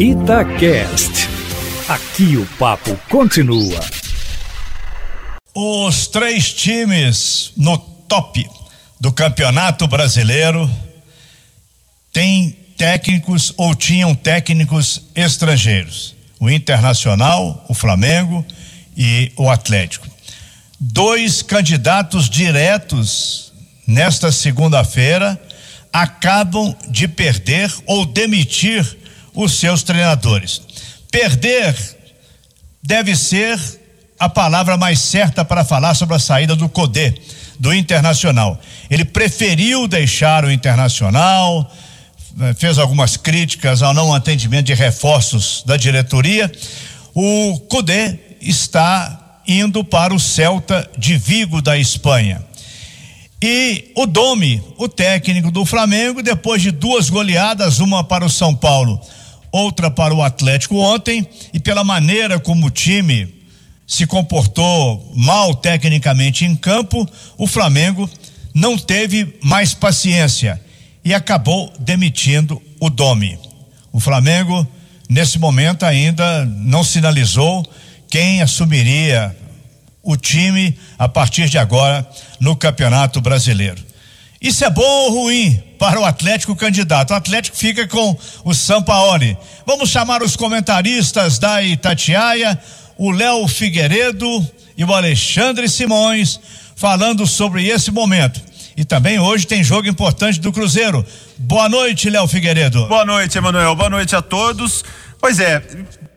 Itacast. Aqui o papo continua. Os três times no top do Campeonato Brasileiro têm técnicos ou tinham técnicos estrangeiros. O Internacional, o Flamengo e o Atlético. Dois candidatos diretos nesta segunda-feira acabam de perder ou demitir os seus treinadores. Perder deve ser a palavra mais certa para falar sobre a saída do Codê, do Internacional. Ele preferiu deixar o Internacional, eh, fez algumas críticas ao não atendimento de reforços da diretoria. O Codê está indo para o Celta de Vigo da Espanha. E o Domi, o técnico do Flamengo, depois de duas goleadas, uma para o São Paulo, outra para o Atlético ontem, e pela maneira como o time se comportou mal tecnicamente em campo, o Flamengo não teve mais paciência e acabou demitindo o Domi. O Flamengo, nesse momento, ainda não sinalizou quem assumiria o time a partir de agora no Campeonato Brasileiro. Isso é bom ou ruim para o Atlético candidato? O Atlético fica com o Sampaoli. Vamos chamar os comentaristas da Itatiaia, o Léo Figueiredo e o Alexandre Simões, falando sobre esse momento. E também hoje tem jogo importante do Cruzeiro. Boa noite, Léo Figueiredo. Boa noite, Emanuel. Boa noite a todos. Pois é,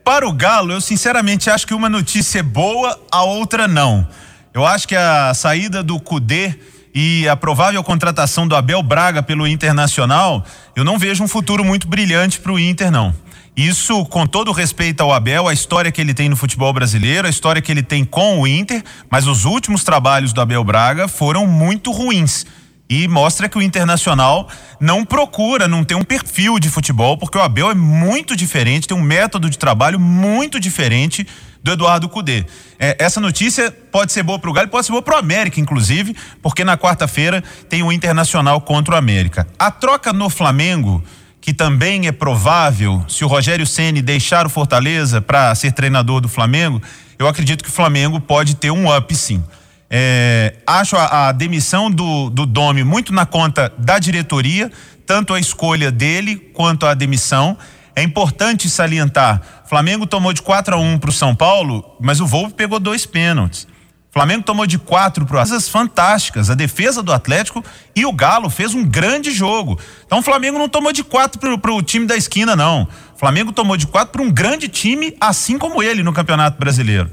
para o Galo, eu sinceramente acho que uma notícia é boa, a outra não. Eu acho que a saída do Cudê e a provável contratação do Abel Braga pelo Internacional, eu não vejo um futuro muito brilhante para o Inter, não. Isso, com todo respeito ao Abel, a história que ele tem no futebol brasileiro, a história que ele tem com o Inter, mas os últimos trabalhos do Abel Braga foram muito ruins. E mostra que o Internacional não procura, não tem um perfil de futebol, porque o Abel é muito diferente, tem um método de trabalho muito diferente do Eduardo Cudê. É, essa notícia pode ser boa para o Galo, pode ser boa para o América, inclusive, porque na quarta-feira tem o Internacional contra o América. A troca no Flamengo, que também é provável, se o Rogério Ceni deixar o Fortaleza para ser treinador do Flamengo, eu acredito que o Flamengo pode ter um up, sim. É, acho a, a, demissão do, do Domi muito na conta da diretoria, tanto a escolha dele quanto a demissão. É importante salientar: Flamengo tomou de 4 a 1 para o São Paulo, mas o Volpe pegou dois pênaltis. Flamengo tomou de quatro para as fantásticas, a defesa do Atlético e o Galo fez um grande jogo. Então o Flamengo não tomou de quatro para o time da esquina, não. O Flamengo tomou de quatro para um grande time, assim como ele no Campeonato Brasileiro.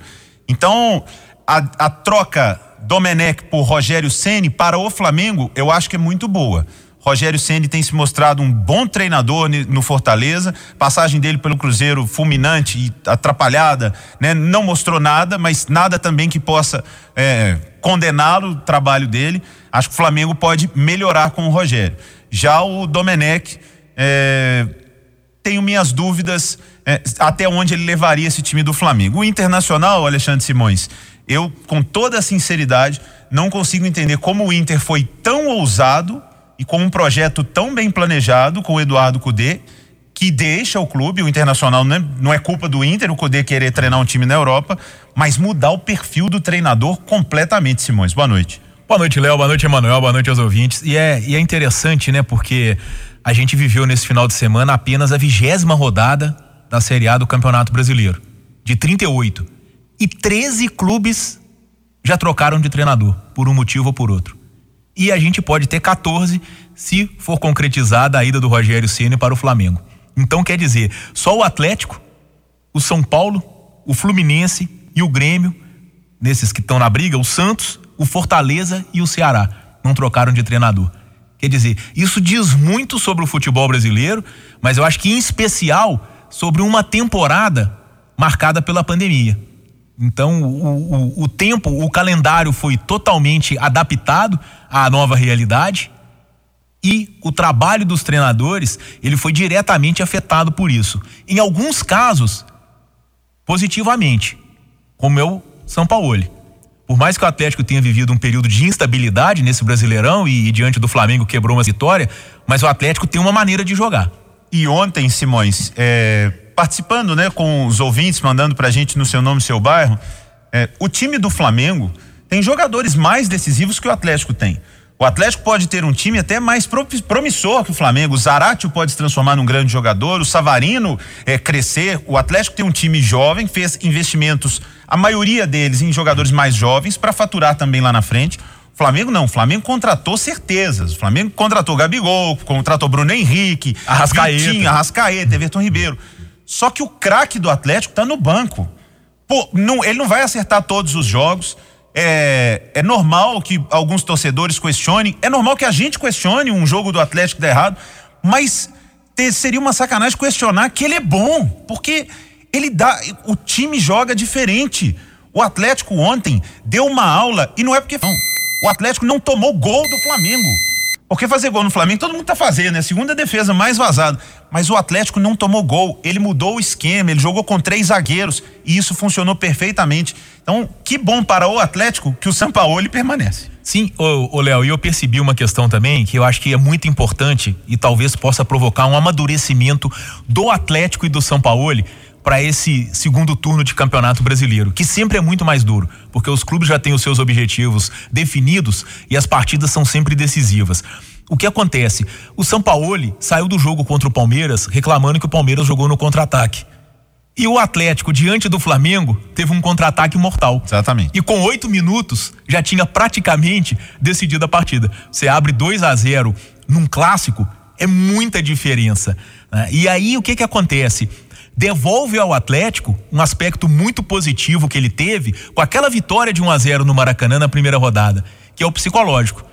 Então a, a troca Domenech por Rogério Ceni para o Flamengo, eu acho que é muito boa. Rogério Ceni tem se mostrado um bom treinador no Fortaleza. Passagem dele pelo Cruzeiro fulminante e atrapalhada, né? Não mostrou nada, mas nada também que possa é, condená-lo o trabalho dele. Acho que o Flamengo pode melhorar com o Rogério. Já o Domenech, é, tenho minhas dúvidas é, até onde ele levaria esse time do Flamengo. O Internacional, Alexandre Simões, eu, com toda a sinceridade, não consigo entender como o Inter foi tão ousado e com um projeto tão bem planejado com o Eduardo Cudê, que deixa o clube, o Internacional não é, não é culpa do Inter, o Cudê querer treinar um time na Europa, mas mudar o perfil do treinador completamente, Simões. Boa noite. Boa noite, Léo. Boa noite, Emanuel. Boa noite aos ouvintes. E é, e é interessante, né? Porque a gente viveu nesse final de semana apenas a vigésima rodada da Série A do Campeonato Brasileiro, de 38 e 13 clubes já trocaram de treinador, por um motivo ou por outro. E a gente pode ter 14 se for concretizada a ida do Rogério Ceni para o Flamengo. Então quer dizer, só o Atlético, o São Paulo, o Fluminense e o Grêmio, nesses que estão na briga, o Santos, o Fortaleza e o Ceará não trocaram de treinador. Quer dizer, isso diz muito sobre o futebol brasileiro, mas eu acho que em especial sobre uma temporada marcada pela pandemia. Então, o, o, o, tempo, o calendário foi totalmente adaptado à nova realidade e o trabalho dos treinadores, ele foi diretamente afetado por isso. Em alguns casos, positivamente, como é o São Paulo. Por mais que o Atlético tenha vivido um período de instabilidade nesse Brasileirão e, e diante do Flamengo quebrou uma vitória, mas o Atlético tem uma maneira de jogar. E ontem, Simões, é, participando, né, com os ouvintes, mandando pra gente no seu nome e seu bairro, é, o time do Flamengo tem jogadores mais decisivos que o Atlético tem. O Atlético pode ter um time até mais promissor que o Flamengo. O Zaratio pode se transformar num grande jogador, o Savarino é, crescer. O Atlético tem um time jovem, fez investimentos, a maioria deles em jogadores mais jovens, para faturar também lá na frente. O Flamengo não, o Flamengo contratou certezas. O Flamengo contratou Gabigol, contratou Bruno Henrique, Arrascaeta, Vitinho, Arrascaeta, Everton Ribeiro. Só que o craque do Atlético está no banco. Pô, não, ele não vai acertar todos os jogos. É, é normal que alguns torcedores questionem, é normal que a gente questione um jogo do Atlético dar errado, mas ter, seria uma sacanagem questionar que ele é bom, porque ele dá, o time joga diferente. O Atlético ontem deu uma aula e não é porque não. O Atlético não tomou gol do Flamengo. Porque fazer gol no Flamengo todo mundo tá fazendo, é segunda defesa mais vazada. Mas o Atlético não tomou gol, ele mudou o esquema, ele jogou com três zagueiros e isso funcionou perfeitamente. Então, que bom para o Atlético que o Sampaoli permanece. Sim, ô, Léo, e eu percebi uma questão também que eu acho que é muito importante e talvez possa provocar um amadurecimento do Atlético e do São Paulo para esse segundo turno de campeonato brasileiro, que sempre é muito mais duro, porque os clubes já têm os seus objetivos definidos e as partidas são sempre decisivas. O que acontece? O Sampaoli saiu do jogo contra o Palmeiras reclamando que o Palmeiras jogou no contra-ataque. E o Atlético, diante do Flamengo, teve um contra-ataque mortal. Exatamente. E com oito minutos, já tinha praticamente decidido a partida. Você abre 2 a 0 num clássico, é muita diferença. Né? E aí, o que que acontece? devolve ao Atlético um aspecto muito positivo que ele teve com aquela vitória de 1 a 0 no Maracanã na primeira rodada, que é o psicológico.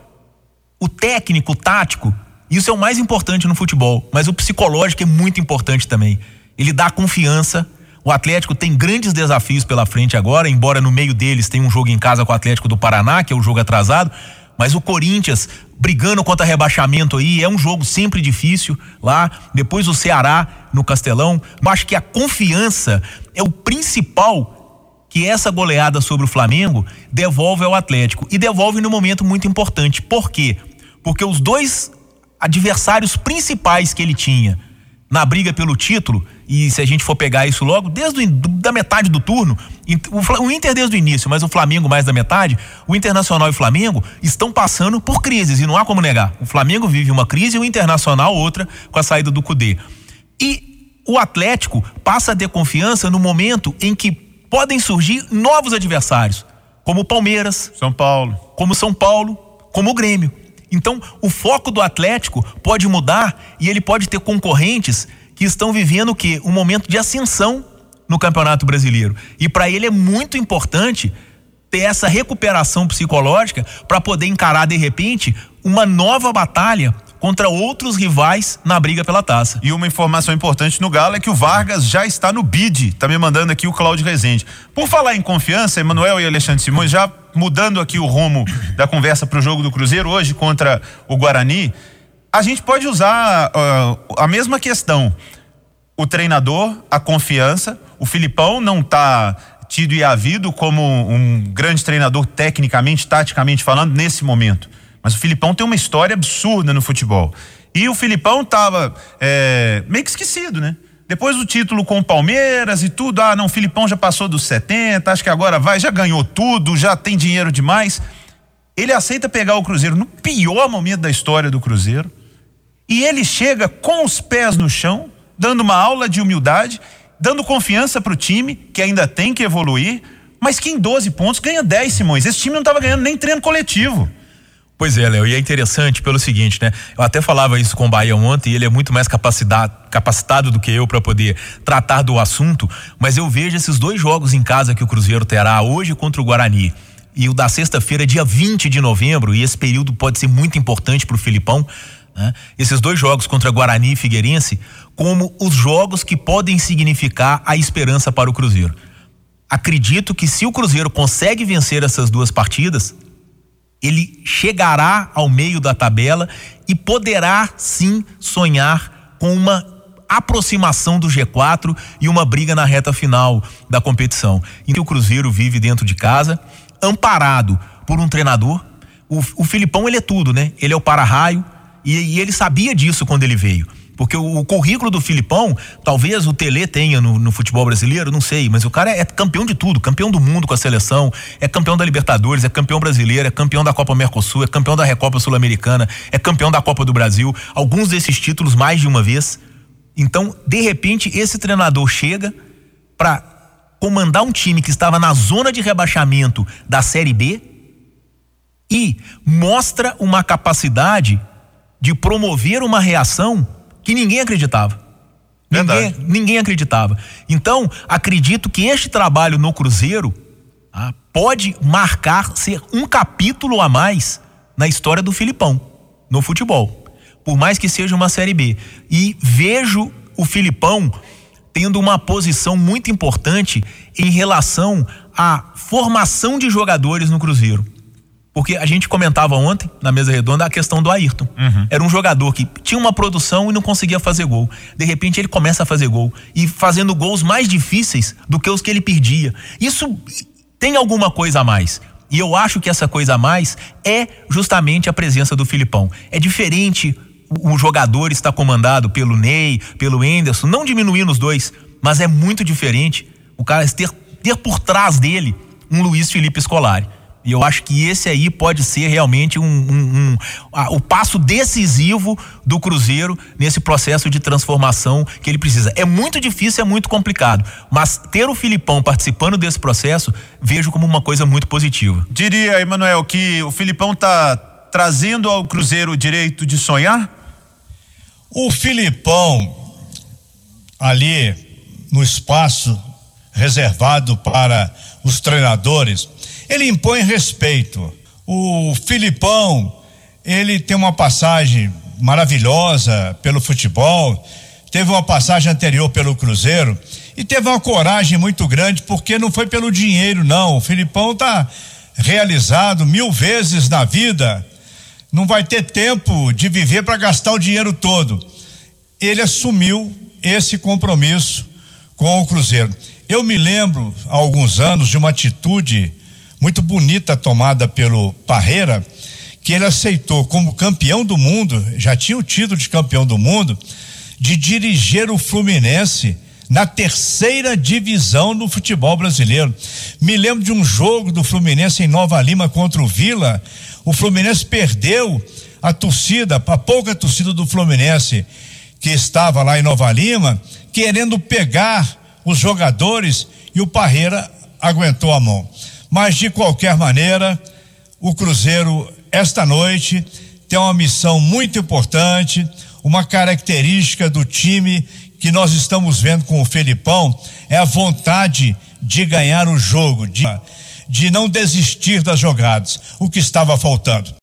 O técnico, o tático, isso é o mais importante no futebol, mas o psicológico é muito importante também. Ele dá confiança. O Atlético tem grandes desafios pela frente agora, embora no meio deles tenha um jogo em casa com o Atlético do Paraná, que é o jogo atrasado, mas o Corinthians brigando contra rebaixamento aí, é um jogo sempre difícil lá. Depois o Ceará no Castelão. Mas acho que a confiança é o principal que essa goleada sobre o Flamengo devolve ao Atlético. E devolve num momento muito importante. Por quê? Porque os dois adversários principais que ele tinha na briga pelo título, e se a gente for pegar isso logo, desde o, da metade do turno, o Inter desde o início, mas o Flamengo mais da metade, o Internacional e o Flamengo estão passando por crises, e não há como negar. O Flamengo vive uma crise e o Internacional outra com a saída do Cudê. E o Atlético passa a ter confiança no momento em que podem surgir novos adversários, como o Palmeiras, São Paulo, como São Paulo, como o Grêmio. Então, o foco do Atlético pode mudar e ele pode ter concorrentes que estão vivendo o quê? Um momento de ascensão no Campeonato Brasileiro. E para ele é muito importante ter essa recuperação psicológica para poder encarar de repente uma nova batalha contra outros rivais na briga pela taça. E uma informação importante no Galo é que o Vargas já está no bid, tá me mandando aqui o Cláudio Rezende. Por falar em confiança, Emanuel e Alexandre Simões, já mudando aqui o rumo da conversa para o jogo do Cruzeiro hoje contra o Guarani, a gente pode usar uh, a mesma questão. O treinador, a confiança, o Filipão não está tido e havido como um grande treinador tecnicamente, taticamente falando, nesse momento. Mas o Filipão tem uma história absurda no futebol. E o Filipão estava é, meio que esquecido, né? Depois do título com o Palmeiras e tudo, ah, não, o Filipão já passou dos 70, acho que agora vai, já ganhou tudo, já tem dinheiro demais. Ele aceita pegar o Cruzeiro no pior momento da história do Cruzeiro. E ele chega com os pés no chão, dando uma aula de humildade, dando confiança para o time, que ainda tem que evoluir, mas que em 12 pontos ganha 10, Simões. Esse time não estava ganhando nem treino coletivo. Pois é, Léo, e é interessante pelo seguinte, né? Eu até falava isso com o Bahia ontem, e ele é muito mais capacitado, capacitado do que eu para poder tratar do assunto, mas eu vejo esses dois jogos em casa que o Cruzeiro terá hoje contra o Guarani e o da sexta-feira, dia 20 de novembro, e esse período pode ser muito importante para o Filipão. Né? Esses dois jogos contra Guarani e Figueirense, como os jogos que podem significar a esperança para o Cruzeiro. Acredito que se o Cruzeiro consegue vencer essas duas partidas, ele chegará ao meio da tabela e poderá sim sonhar com uma aproximação do G4 e uma briga na reta final da competição. Que o Cruzeiro vive dentro de casa, amparado por um treinador. O, o Filipão, ele é tudo, né? Ele é o para-raio e, e ele sabia disso quando ele veio Porque o, o currículo do Filipão, talvez o Tele tenha no, no, futebol brasileiro, não sei, mas o cara é campeão de tudo, campeão do mundo com a seleção, é campeão da Libertadores, é campeão brasileiro, é campeão da Copa Mercosul, é campeão da Recopa Sul-Americana, é campeão da Copa do Brasil, alguns desses títulos mais de uma vez. Então, de repente, esse treinador chega para comandar um time que estava na zona de rebaixamento da Série B e mostra uma capacidade de promover uma reação que ninguém acreditava. Ninguém, ninguém, acreditava. Então, acredito que este trabalho no Cruzeiro ah, pode marcar ser um capítulo a mais na história do Filipão, no futebol. Por mais que seja uma Série B. E vejo o Filipão tendo uma posição muito importante em relação à formação de jogadores no Cruzeiro. Porque a gente comentava ontem, na mesa redonda, a questão do Ayrton. Uhum. Era um jogador que tinha uma produção e não conseguia fazer gol. De repente ele começa a fazer gol. E fazendo gols mais difíceis do que os que ele perdia. Isso tem alguma coisa a mais. E eu acho que essa coisa a mais é justamente a presença do Filipão. É diferente o jogador estar comandado pelo Ney, pelo Enderson, não diminuindo os dois, mas é muito diferente o cara ter, ter por trás dele um Luiz Felipe Scolari. E eu acho que esse aí pode ser realmente um, um, um a, o passo decisivo do Cruzeiro nesse processo de transformação que ele precisa. É muito difícil, é muito complicado, mas ter o Filipão participando desse processo vejo como uma coisa muito positiva. Diria, Emanuel, que o Filipão está trazendo ao Cruzeiro o direito de sonhar? O Filipão, ali no espaço reservado para os treinadores, ele impõe respeito. O Filipão, ele tem uma passagem maravilhosa pelo futebol, teve uma passagem anterior pelo Cruzeiro e teve uma coragem muito grande porque não foi pelo dinheiro, não. O Filipão está realizado mil vezes na vida, não vai ter tempo de viver para gastar o dinheiro todo. Ele assumiu esse compromisso com o Cruzeiro. Eu me lembro, há alguns anos, de uma atitude muito bonita tomada pelo Parreira, que ele aceitou como campeão do mundo, já tinha o título de campeão do mundo, de dirigir o Fluminense na terceira divisão do futebol brasileiro. Me lembro de um jogo do Fluminense em Nova Lima contra o Vila. O Fluminense perdeu a torcida, a pouca torcida do Fluminense que estava lá em Nova Lima, querendo pegar os jogadores e o Parreira aguentou a mão. Mas de qualquer maneira, o Cruzeiro esta noite tem uma missão muito importante, uma característica do time que nós estamos vendo com o Felipão é a vontade de ganhar o jogo, de, de não desistir das jogadas, o que estava faltando.